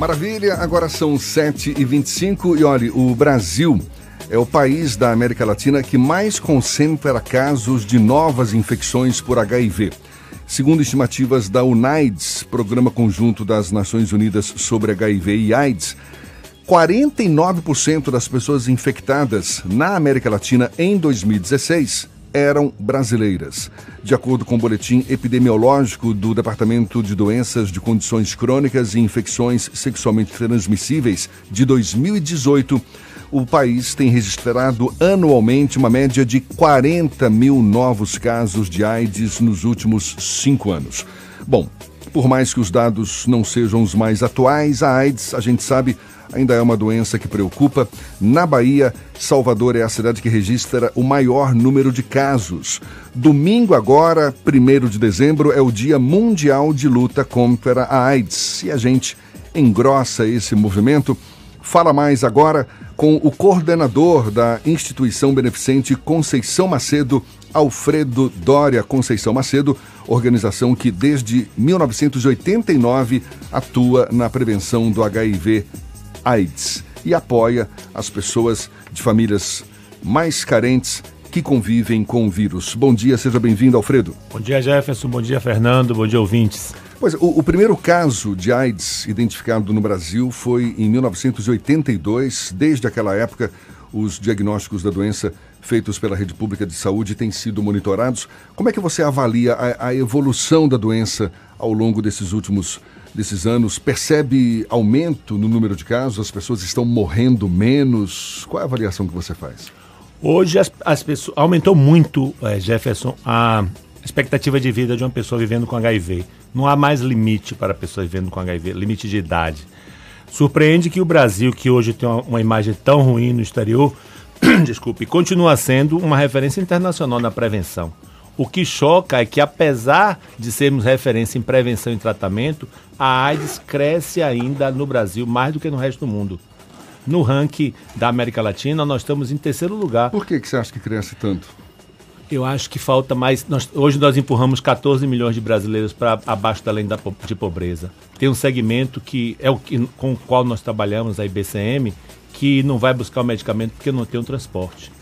Maravilha, agora são 7h25 e olha, o Brasil é o país da América Latina que mais concentra casos de novas infecções por HIV. Segundo estimativas da UNAIDS, Programa Conjunto das Nações Unidas sobre HIV e AIDS, 49% das pessoas infectadas na América Latina em 2016 eram brasileiras. De acordo com o boletim epidemiológico do Departamento de Doenças de Condições Crônicas e Infecções Sexualmente Transmissíveis de 2018, o país tem registrado anualmente uma média de 40 mil novos casos de AIDS nos últimos cinco anos. Bom, por mais que os dados não sejam os mais atuais, a AIDS, a gente sabe, ainda é uma doença que preocupa. Na Bahia, Salvador é a cidade que registra o maior número de casos. Domingo, agora, 1 de dezembro, é o Dia Mundial de Luta contra a AIDS. E a gente engrossa esse movimento. Fala mais agora com o coordenador da instituição beneficente Conceição Macedo, Alfredo Dória Conceição Macedo, organização que desde 1989 atua na prevenção do HIV AIDS e apoia as pessoas de famílias mais carentes que convivem com o vírus. Bom dia, seja bem-vindo, Alfredo. Bom dia, Jefferson. Bom dia, Fernando. Bom dia, ouvintes. Pois, o, o primeiro caso de AIDS identificado no Brasil foi em 1982. Desde aquela época, os diagnósticos da doença feitos pela Rede Pública de Saúde têm sido monitorados. Como é que você avalia a, a evolução da doença ao longo desses últimos anos? Desses anos, percebe aumento no número de casos? As pessoas estão morrendo menos? Qual é a avaliação que você faz? Hoje as, as pessoas aumentou muito, é, Jefferson, a expectativa de vida de uma pessoa vivendo com HIV. Não há mais limite para a pessoa vivendo com HIV, limite de idade. Surpreende que o Brasil, que hoje tem uma, uma imagem tão ruim no exterior, desculpe, continua sendo uma referência internacional na prevenção. O que choca é que, apesar de sermos referência em prevenção e tratamento, a AIDS cresce ainda no Brasil mais do que no resto do mundo. No ranking da América Latina, nós estamos em terceiro lugar. Por que, que você acha que cresce tanto? Eu acho que falta mais. Nós, hoje nós empurramos 14 milhões de brasileiros para abaixo da linha da, de pobreza. Tem um segmento que é o que, com o qual nós trabalhamos, a IBCM, que não vai buscar o medicamento porque não tem um transporte.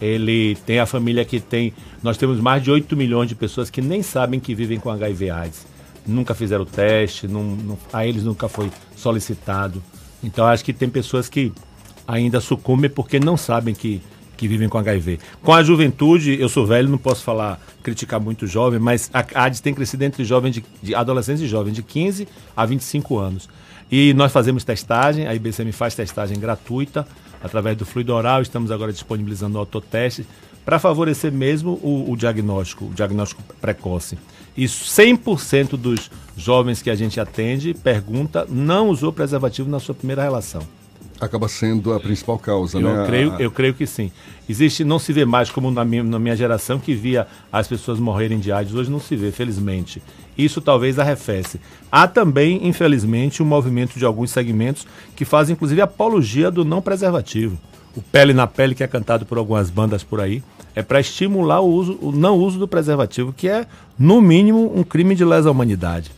Ele tem a família que tem. Nós temos mais de 8 milhões de pessoas que nem sabem que vivem com HIV/AIDS. Nunca fizeram o teste, não, não, a eles nunca foi solicitado. Então acho que tem pessoas que ainda sucumbem porque não sabem que, que vivem com HIV. Com a juventude, eu sou velho, não posso falar, criticar muito jovem, mas a AIDS tem crescido entre jovens de, de adolescentes e jovens de 15 a 25 anos. E nós fazemos testagem, a IBCM faz testagem gratuita através do fluido oral, estamos agora disponibilizando o autoteste para favorecer mesmo o, o, diagnóstico, o diagnóstico precoce. E 100% dos jovens que a gente atende pergunta não usou preservativo na sua primeira relação acaba sendo a principal causa, eu né? Creio, eu creio que sim. Existe, não se vê mais como na minha, na minha geração que via as pessoas morrerem de AIDS, hoje não se vê, felizmente. Isso talvez arrefece. Há também, infelizmente, um movimento de alguns segmentos que fazem, inclusive, apologia do não preservativo. O Pele na Pele, que é cantado por algumas bandas por aí, é para estimular o, uso, o não uso do preservativo, que é, no mínimo, um crime de lesa humanidade.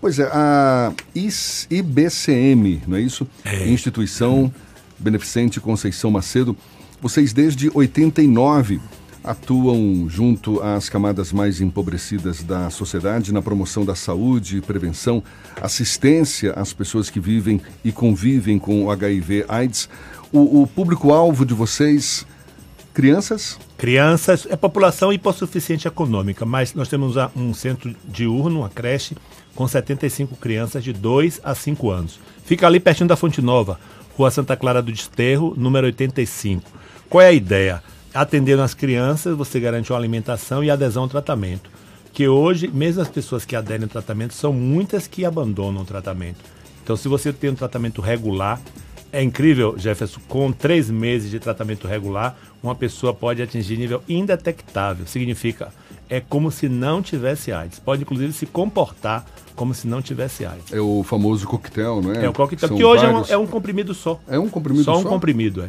Pois é, a IBCM, não é isso? É. Instituição Beneficente Conceição Macedo. Vocês desde 89 atuam junto às camadas mais empobrecidas da sociedade na promoção da saúde, prevenção, assistência às pessoas que vivem e convivem com o HIV/AIDS. O, o público-alvo de vocês, crianças? Crianças, é população hipossuficiente econômica, mas nós temos um centro diurno, uma creche, com 75 crianças de 2 a 5 anos. Fica ali pertinho da Fonte Nova, Rua Santa Clara do Desterro, número 85. Qual é a ideia? Atendendo as crianças, você garante uma alimentação e adesão ao tratamento. Que hoje, mesmo as pessoas que aderem ao tratamento, são muitas que abandonam o tratamento. Então, se você tem um tratamento regular, é incrível, Jefferson, com três meses de tratamento regular, uma pessoa pode atingir nível indetectável. Significa, é como se não tivesse AIDS. Pode, inclusive, se comportar como se não tivesse AIDS. É o famoso coquetel, não é? É o coquetel, São que hoje vários... é, um, é, um, comprimido só. É um comprimido só? Só um comprimido, é.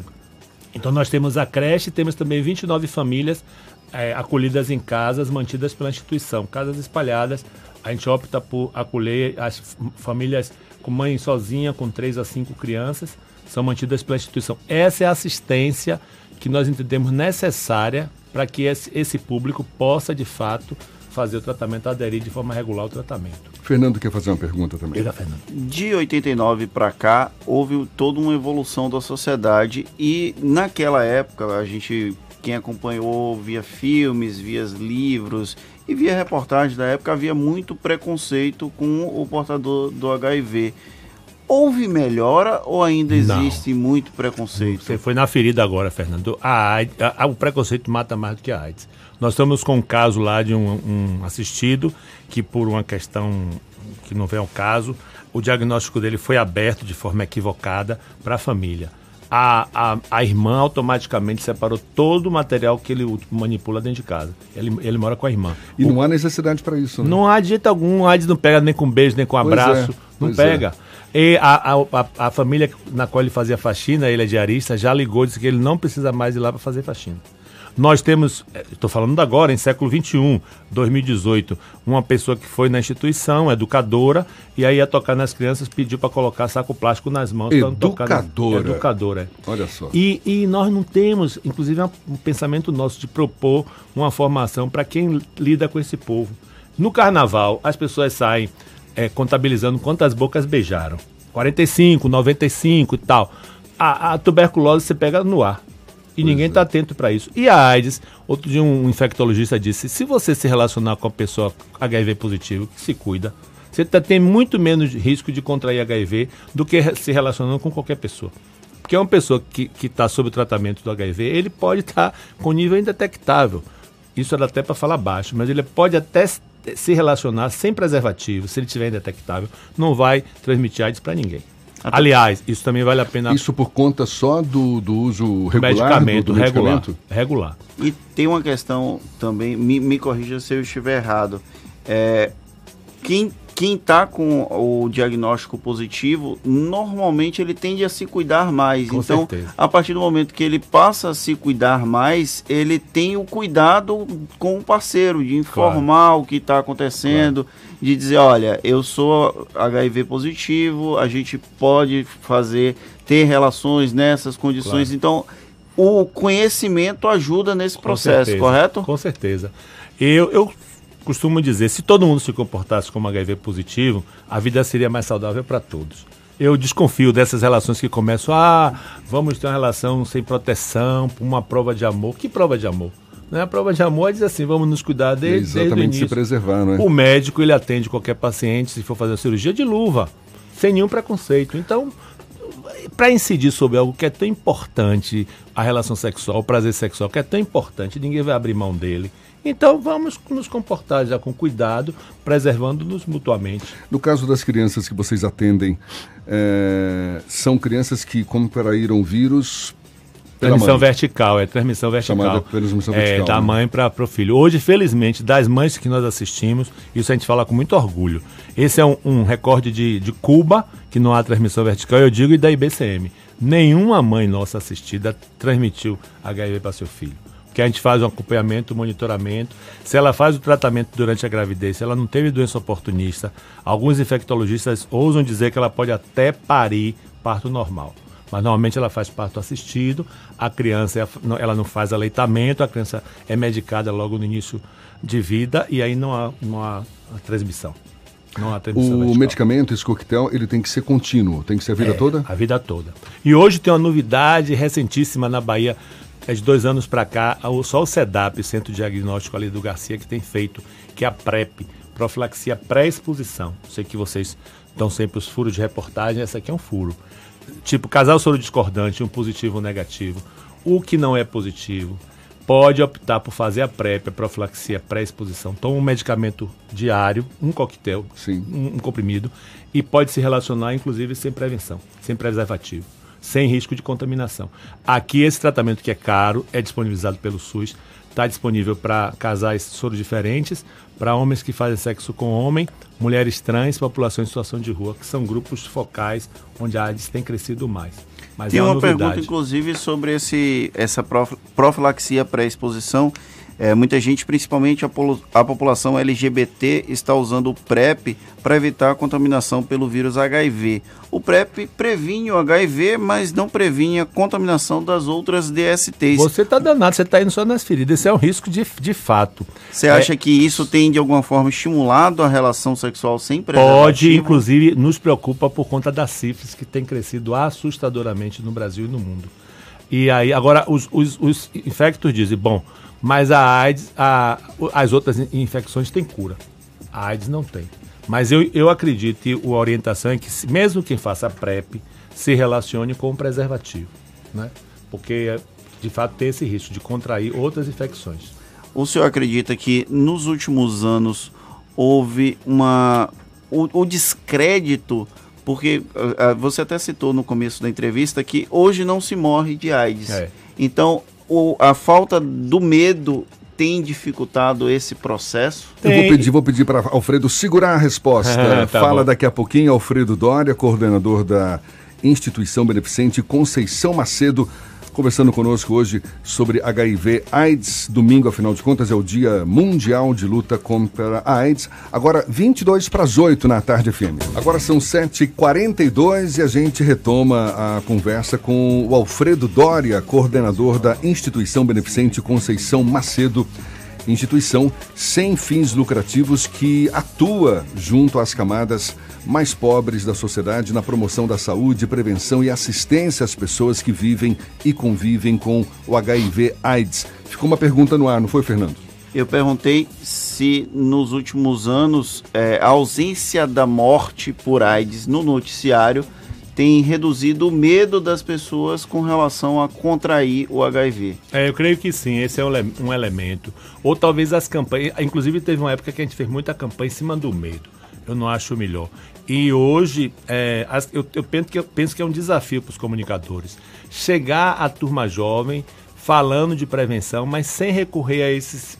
Então nós temos a creche, temos também 29 famílias é, acolhidas em casas mantidas pela instituição, casas espalhadas. A gente opta por acolher as famílias com mãe sozinha, com três a cinco crianças, são mantidas pela instituição. Essa é a assistência que nós entendemos necessária para que esse, esse público possa, de fato, fazer o tratamento, aderir de forma regular ao tratamento. Fernando quer fazer uma pergunta também. Diga, Fernando. De 89 para cá, houve toda uma evolução da sociedade e naquela época a gente quem acompanhou via filmes, via livros e via reportagens da época havia muito preconceito com o portador do HIV. Houve melhora ou ainda existe Não. muito preconceito? Você foi na ferida agora, Fernando. A AIDS, a, a, o preconceito mata mais do que a AIDS. Nós estamos com um caso lá de um, um assistido que, por uma questão que não vem ao caso, o diagnóstico dele foi aberto de forma equivocada para a família. A, a, a, irmã automaticamente separou todo o material que ele manipula dentro de casa. Ele, ele mora com a irmã. E o, não há necessidade para isso, né? Não há de jeito algum. A AIDS não pega nem com beijo, nem com pois abraço. É, não pega. É. E a, a, a, família na qual ele fazia faxina, ele é diarista, já ligou e disse que ele não precisa mais ir lá para fazer faxina. Nós temos, eh, estou falando agora, em século XXI, 2018, uma pessoa que foi na instituição, educadora, e aí ia tocar nas crianças, pediu para colocar saco plástico nas mãos. Educadora. educadora. É. Olha só. E, e nós não temos, inclusive, um pensamento nosso de propor uma formação para quem lida com esse povo. No carnaval, as pessoas saem é, contabilizando quantas bocas beijaram. 45, 95 e tal. A, a tuberculose você pega no ar. E pois ninguém está é. atento para isso. E a AIDS, outro dia um infectologista disse: se você se relacionar com a pessoa HIV positivo, que se cuida, você tá, tem muito menos risco de contrair HIV do que se relacionando com qualquer pessoa. Porque é uma pessoa que está sob o tratamento do HIV, ele pode estar tá com nível indetectável. Isso era até para falar baixo, mas ele pode até se relacionar sem preservativo, se ele tiver indetectável, não vai transmitir AIDS para ninguém. Aliás, isso também vale a pena. Isso por conta só do, do uso regular medicamento, do, do regular, medicamento? regular. E tem uma questão também, me, me corrija se eu estiver errado. É, quem quem está com o diagnóstico positivo, normalmente ele tende a se cuidar mais. Com então, certeza. a partir do momento que ele passa a se cuidar mais, ele tem o cuidado com o parceiro, de informar claro. o que está acontecendo, claro. de dizer, olha, eu sou HIV positivo, a gente pode fazer, ter relações nessas condições. Claro. Então, o conhecimento ajuda nesse processo, correto? Com certeza. Eu, eu costumo dizer, se todo mundo se comportasse como HIV positivo, a vida seria mais saudável para todos. Eu desconfio dessas relações que começam, ah, vamos ter uma relação sem proteção, uma prova de amor. Que prova de amor? Né? A prova de amor é dizer assim, vamos nos cuidar desde, Exatamente desde o início. se preservar, não é? O médico, ele atende qualquer paciente, se for fazer uma cirurgia, de luva, sem nenhum preconceito. Então, para incidir sobre algo que é tão importante, a relação sexual, o prazer sexual, que é tão importante, ninguém vai abrir mão dele. Então vamos nos comportar já com cuidado, preservando-nos mutuamente. No caso das crianças que vocês atendem, é, são crianças que contraíram vírus Transmissão vertical, é transmissão vertical. Chamada transmissão é, vertical. É, da né? mãe para o filho. Hoje, felizmente, das mães que nós assistimos, isso a gente fala com muito orgulho. Esse é um, um recorde de, de Cuba, que não há transmissão vertical, eu digo, e da IBCM. Nenhuma mãe nossa assistida transmitiu HIV para seu filho que a gente faz um acompanhamento, um monitoramento. Se ela faz o tratamento durante a gravidez, se ela não teve doença oportunista, alguns infectologistas ousam dizer que ela pode até parir parto normal. Mas normalmente ela faz parto assistido, a criança é ela não faz aleitamento, a criança é medicada logo no início de vida e aí não há, não há transmissão. Não há transmissão o vertical. medicamento, esse coquetel, ele tem que ser contínuo, tem que ser a vida é, toda? A vida toda. E hoje tem uma novidade recentíssima na Bahia é de dois anos para cá, só o CEDAP, Centro Diagnóstico ali do Garcia, que tem feito, que é a PrEP, profilaxia pré-exposição. Sei que vocês dão sempre os furos de reportagem, essa aqui é um furo. Tipo, casal soro discordante, um positivo ou um negativo. O que não é positivo pode optar por fazer a PrEP, a profilaxia pré-exposição. Toma um medicamento diário, um coquetel, um, um comprimido, e pode se relacionar, inclusive, sem prevenção, sem preservativo sem risco de contaminação. Aqui esse tratamento que é caro é disponibilizado pelo SUS, está disponível para casais soros diferentes, para homens que fazem sexo com homem, mulheres trans, população em situação de rua, que são grupos focais onde a AIDS tem crescido mais. Mas tem é uma, uma pergunta, inclusive, sobre esse, essa profilaxia pré-exposição. É, muita gente, principalmente a, a, população LGBT, está usando o PrEP para evitar a contaminação pelo vírus HIV. O PrEP previne o HIV, mas não previne a contaminação das outras DSTs. Você está danado, você está indo só nas feridas. Esse é um risco de, de fato. Você acha é... que isso tem, de alguma forma, estimulado a relação sexual sem preservativo? Pode, inclusive, nos preocupa por conta da sífilis, que tem crescido assustadoramente no Brasil e no mundo. E aí, agora, os, os, os infectos dizem, bom, mas a AIDS, a, as outras infecções têm cura. A AIDS não tem. Mas eu, eu acredito que a orientação é que, mesmo quem faça PrEP, se relacione com o preservativo. Né? Porque, de fato, tem esse risco de contrair outras infecções. O senhor acredita que nos últimos anos houve uma. o, o descrédito porque uh, você até citou no começo da entrevista que hoje não se morre de AIDS. É. Então, o, a falta do medo tem dificultado esse processo? Tem. Eu vou pedir, vou pedir para Alfredo segurar a resposta. tá Fala bom. daqui a pouquinho, Alfredo Dória, coordenador da instituição beneficente Conceição Macedo conversando conosco hoje sobre HIV AIDS. Domingo, afinal de contas, é o Dia Mundial de Luta contra a AIDS. Agora, 22 para as 8 na tarde FM. Agora são 7h42 e a gente retoma a conversa com o Alfredo Dória, coordenador da instituição beneficente Conceição Macedo instituição sem fins lucrativos que atua junto às camadas mais pobres da sociedade na promoção da saúde, prevenção e assistência às pessoas que vivem e convivem com o HIV/AIDS. Ficou uma pergunta no ar, não foi, Fernando? Eu perguntei se nos últimos anos é, a ausência da morte por AIDS no noticiário tem reduzido o medo das pessoas com relação a contrair o HIV. É, eu creio que sim, esse é um, elemento. Ou talvez as campanhas, inclusive teve uma época que a gente fez muita campanha em cima do medo. Eu não acho melhor. E hoje, é, eu, eu, penso que, eu penso que é um desafio para os comunicadores. Chegar à turma jovem falando de prevenção, mas sem recorrer a esses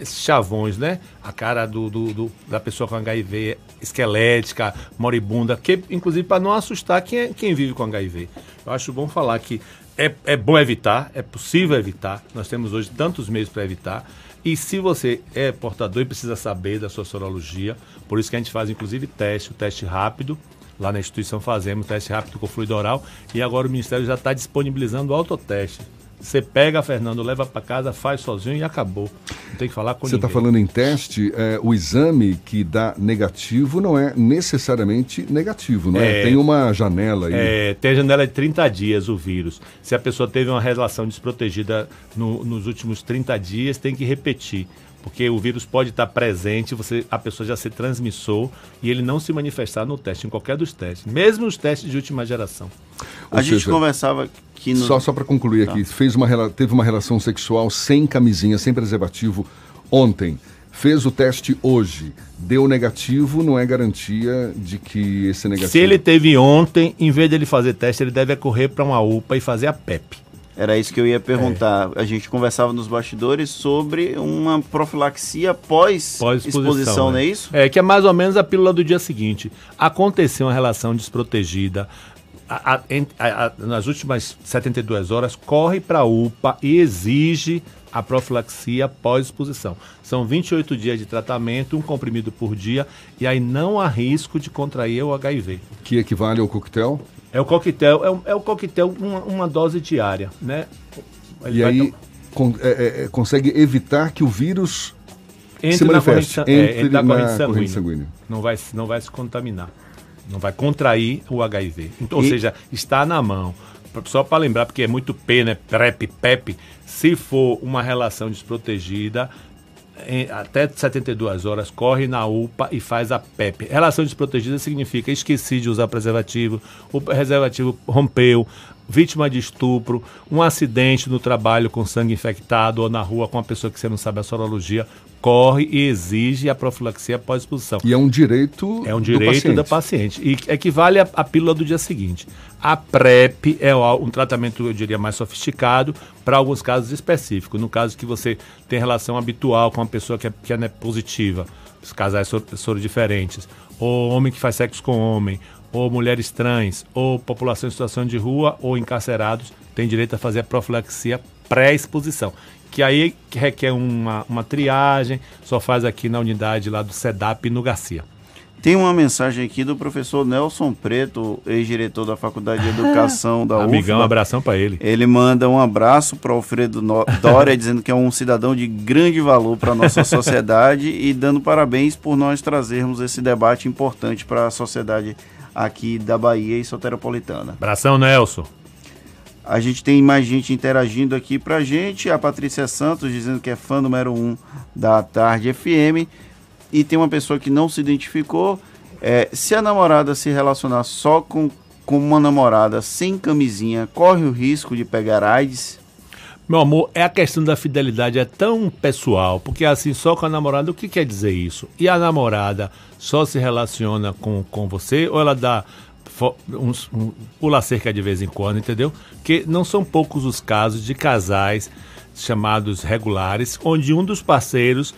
esses chavões, né? A cara do, do, do, da pessoa com HIV esquelética, moribunda, que inclusive para não assustar quem, é, quem vive com HIV. Eu acho bom falar que é, é bom evitar, é possível evitar. Nós temos hoje tantos meios para evitar. E se você é portador e precisa saber da sua sorologia, por isso que a gente faz inclusive teste, o teste rápido. Lá na instituição fazemos teste rápido com fluido oral e agora o Ministério já está disponibilizando o autoteste. Você pega, Fernando, leva para casa, faz sozinho e acabou. Não tem que falar com Você está falando em teste, é, o exame que dá negativo não é necessariamente negativo, não é? é tem uma janela aí. É, tem a janela de 30 dias o vírus. Se a pessoa teve uma relação desprotegida no, nos últimos 30 dias, tem que repetir porque o vírus pode estar presente, você, a pessoa já ser transmissor e ele não se manifestar no teste, em qualquer dos testes, mesmo os testes de última geração. Ou a seja, gente conversava que no... Só, só para concluir aqui, tá. fez uma, teve uma relação sexual sem camisinha, sem preservativo ontem. Fez o teste hoje, deu negativo, não é garantia de que esse negativo. Se ele teve ontem, em vez de ele fazer teste, ele deve correr para uma UPA e fazer a PEP. Era isso que eu ia perguntar. É. A gente conversava nos bastidores sobre uma profilaxia pós-exposição, pós né? não é isso? É, que é mais ou menos a pílula do dia seguinte. Aconteceu uma relação desprotegida, a, a, nas últimas 72 horas, corre para a UPA e exige a profilaxia pós-exposição. São 28 dias de tratamento, um comprimido por dia, e aí não há risco de contrair o HIV. Que equivale ao coquetel? É o coquetel, é, é o coquetel uma, uma, dose diária, né? Ele e aí é, é, é, consegue evitar que o vírus entre se manifeste, na corrente, entre, entre na, na corrente, sanguínea. corrente, sanguínea. Não vai, não vai se contaminar, não vai contrair o HIV. Então, e... Ou seja, está na mão. Só para lembrar, porque é muito P, né? PrEP, PEP. Se for uma relação desprotegida, em, até 72 horas, corre na UPA e faz a PEP. Relação desprotegida significa esqueci de usar preservativo, o preservativo rompeu, vítima de estupro, um acidente no trabalho com sangue infectado ou na rua com uma pessoa que você não sabe a sorologia, corre e exige a profilaxia pós-exposição. E é um direito É um direito do paciente. da paciente. E equivale à pílula do dia seguinte. A PrEP é um tratamento, eu diria, mais sofisticado para alguns casos específicos. No caso que você tem relação habitual com uma pessoa que é, que é positiva, os casais soro diferentes, ou homem que faz sexo com homem, ou mulheres trans, ou população em situação de rua, ou encarcerados, tem direito a fazer a profilaxia pré-exposição. Que aí requer uma, uma triagem, só faz aqui na unidade lá do SEDAP no Garcia. Tem uma mensagem aqui do professor Nelson Preto, ex-diretor da Faculdade de Educação da UFBA. Amigão, um abração para ele. Ele manda um abraço para Alfredo Dória, dizendo que é um cidadão de grande valor para a nossa sociedade e dando parabéns por nós trazermos esse debate importante para a sociedade aqui da Bahia e soteropolitana. Abração, Nelson. A gente tem mais gente interagindo aqui pra gente. A Patrícia Santos dizendo que é fã número 1 um da Tarde FM e tem uma pessoa que não se identificou. É, se a namorada se relacionar só com, com uma namorada sem camisinha, corre o risco de pegar AIDS? Meu amor, é a questão da fidelidade é tão pessoal, porque assim, só com a namorada, o que quer dizer isso? E a namorada só se relaciona com, com você ou ela dá um, pula cerca de vez em quando, entendeu? Que não são poucos os casos de casais chamados regulares, onde um dos parceiros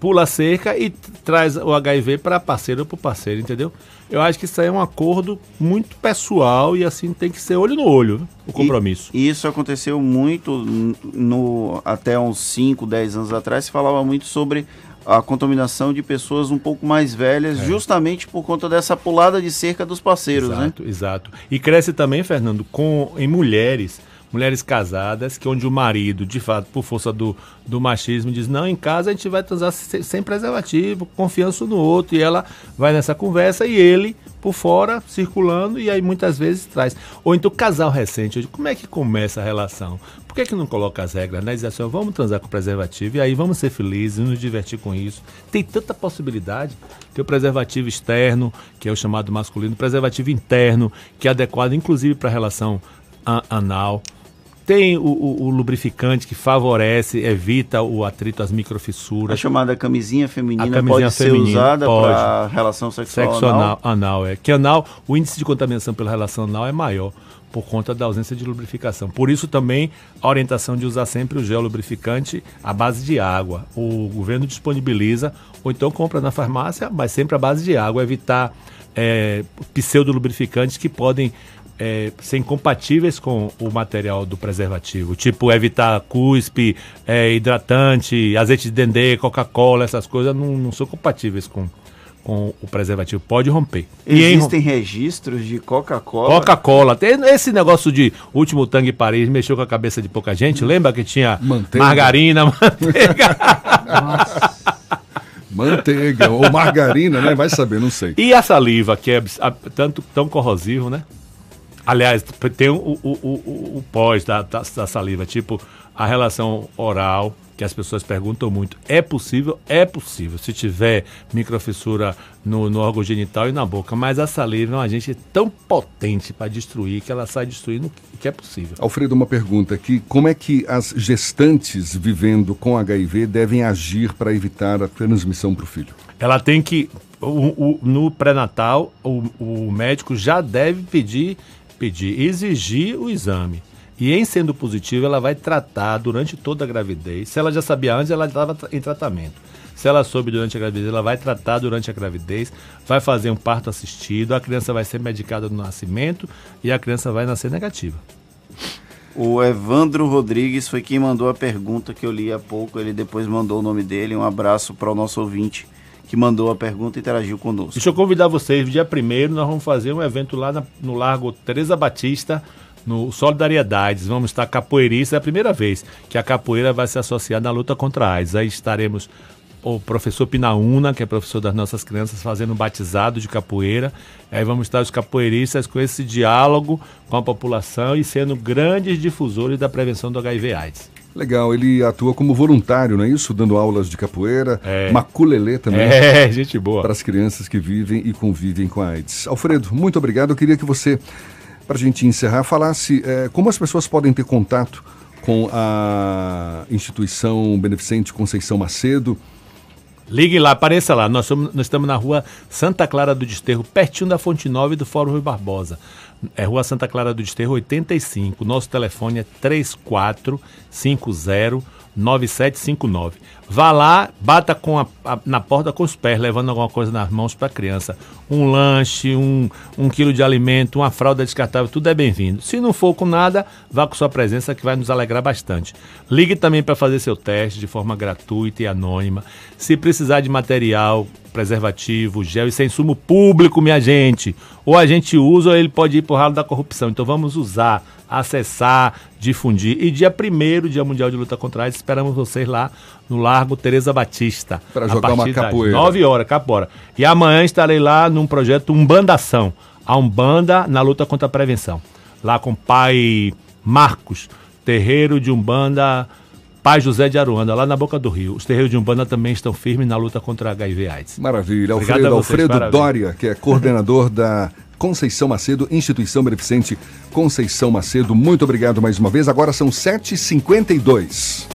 pula cerca e traz o HIV para parceiro ou para parceiro, entendeu? Eu acho que isso aí é um acordo muito pessoal e assim tem que ser olho no olho, né? o compromisso. E, isso aconteceu muito no até uns 5, 10 anos atrás, se falava muito sobre a contaminação de pessoas um pouco mais velhas, é. justamente por conta dessa pulada de cerca dos parceiros, exato, né? Exato, exato. E cresce também, Fernando, com em mulheres mulheres casadas, que onde o marido, de fato, por força do, do machismo, diz, não, em casa a gente vai transar sem, preservativo, confiança no outro, e ela vai nessa conversa e ele por fora, circulando, e aí muitas vezes traz. Ou então casal recente, como é que começa a relação? Por que, que não coloca as regras, né? Diz assim, vamos transar com preservativo, e aí vamos ser felizes, nos divertir com isso. Tem tanta possibilidade. Tem o preservativo externo, que é o chamado masculino, preservativo interno, que é adequado inclusive para a relação anal. Tem o, o, o, lubrificante que favorece, evita o atrito, as microfissuras. A chamada camisinha feminina camisinha pode feminina, ser usada para relação sexual Sexo anal? anal? é. Que anal, o índice de contaminação pela relação anal é maior por conta da ausência de lubrificação. Por isso também a orientação de usar sempre o gel lubrificante à base de água. O governo disponibiliza, ou então compra na farmácia, mas sempre à base de água, evitar é, pseudo-lubrificantes que podem é, ser incompatíveis com o material do preservativo, tipo evitar cuspe, é, hidratante, azeite de dendê, Coca-Cola, essas coisas não, não são compatíveis com, com o preservativo. Pode romper. Existem em... registros de Coca-Cola? Coca-Cola. Esse negócio de último tangue Paris mexeu com a cabeça de pouca gente. Lembra que tinha manteiga. margarina, manteiga? Nossa. Manteiga ou margarina, né? Vai saber, não sei. E a saliva, que é tanto tão corrosivo, né? Aliás, tem o, o, o, o pós da, da, da, saliva, tipo a relação oral, que as pessoas perguntam muito. É possível? É possível, se tiver microfissura no, no órgão genital e na boca. Mas a saliva é um agente tão potente para destruir que ela sai destruindo o que é possível. Alfredo, uma pergunta aqui. Como é que as gestantes vivendo com HIV devem agir para evitar a transmissão para o filho? Ela tem que. O, o, no pré-natal, o, o médico já deve pedir pedir, exigir o exame. E em sendo positivo, ela vai tratar durante toda a gravidez. Se ela já sabia antes, ela estava em tratamento. Se ela soube durante a gravidez, ela vai tratar durante a gravidez, vai fazer um parto assistido, a criança vai ser medicada no nascimento e a criança vai nascer negativa. O Evandro Rodrigues foi quem mandou a pergunta que eu li há pouco. Ele depois mandou o nome dele. Um abraço para o nosso ouvinte que mandou a pergunta e interagiu conosco. Deixa eu convidar vocês, dia primeiro nós vamos fazer um evento lá na, no Largo Teresa Batista, no Solidariedades. Vamos estar capoeirista, é a primeira vez que a capoeira vai se associar na luta contra a AIDS. Aí estaremos o professor Pinaúna, que é professor das nossas crianças, fazendo um batizado de capoeira. Aí vamos estar os capoeiristas com esse diálogo com a população e sendo grandes difusores da prevenção do HIV AIDS. Legal, ele atua como voluntário, não é isso? Dando aulas de capoeira, é. maculelê também. É, gente boa. Para as crianças que vivem e convivem com a AIDS. Alfredo, muito obrigado. Eu queria que você, para a gente encerrar, falasse é, como as pessoas podem ter contato com a instituição beneficente Conceição Macedo. Ligue lá, apareça lá. Nós, somos, nós estamos na rua Santa Clara do Desterro, pertinho da Fonte Nova e do Fórum Rui Barbosa. É Rua Santa Clara do Desterro 85. Nosso telefone é 3450 9759. Vá lá, bata com a, a, na porta com os pés, levando alguma coisa nas mãos para a criança. Um lanche, um, um quilo de alimento, uma fralda descartável, tudo é bem-vindo. Se não for com nada, vá com sua presença que vai nos alegrar bastante. Ligue também para fazer seu teste de forma gratuita e anônima. Se precisar de material, preservativo, gel e sem sumo público, minha gente, ou a gente usa ou ele pode ir para o ralo da corrupção. Então vamos usar acessar, difundir. E dia 1 Dia Mundial de Luta contra a AIDS, esperamos vocês lá no Largo Tereza Batista. Para jogar uma capoeira. 9 horas, capoeira. E amanhã estarei lá num projeto Umbandação. A Umbanda na luta contra a prevenção. Lá com o pai Marcos, terreiro de Umbanda, pai José de Aruanda, lá na Boca do Rio. Os terreiros de Umbanda também estão firmes na luta contra a HIV AIDS. Maravilha. Alfredo, Alfredo Dória, que é coordenador da Conceição Macedo, Instituição Beneficente Conceição Macedo. Muito obrigado mais uma vez. Agora são 7h52.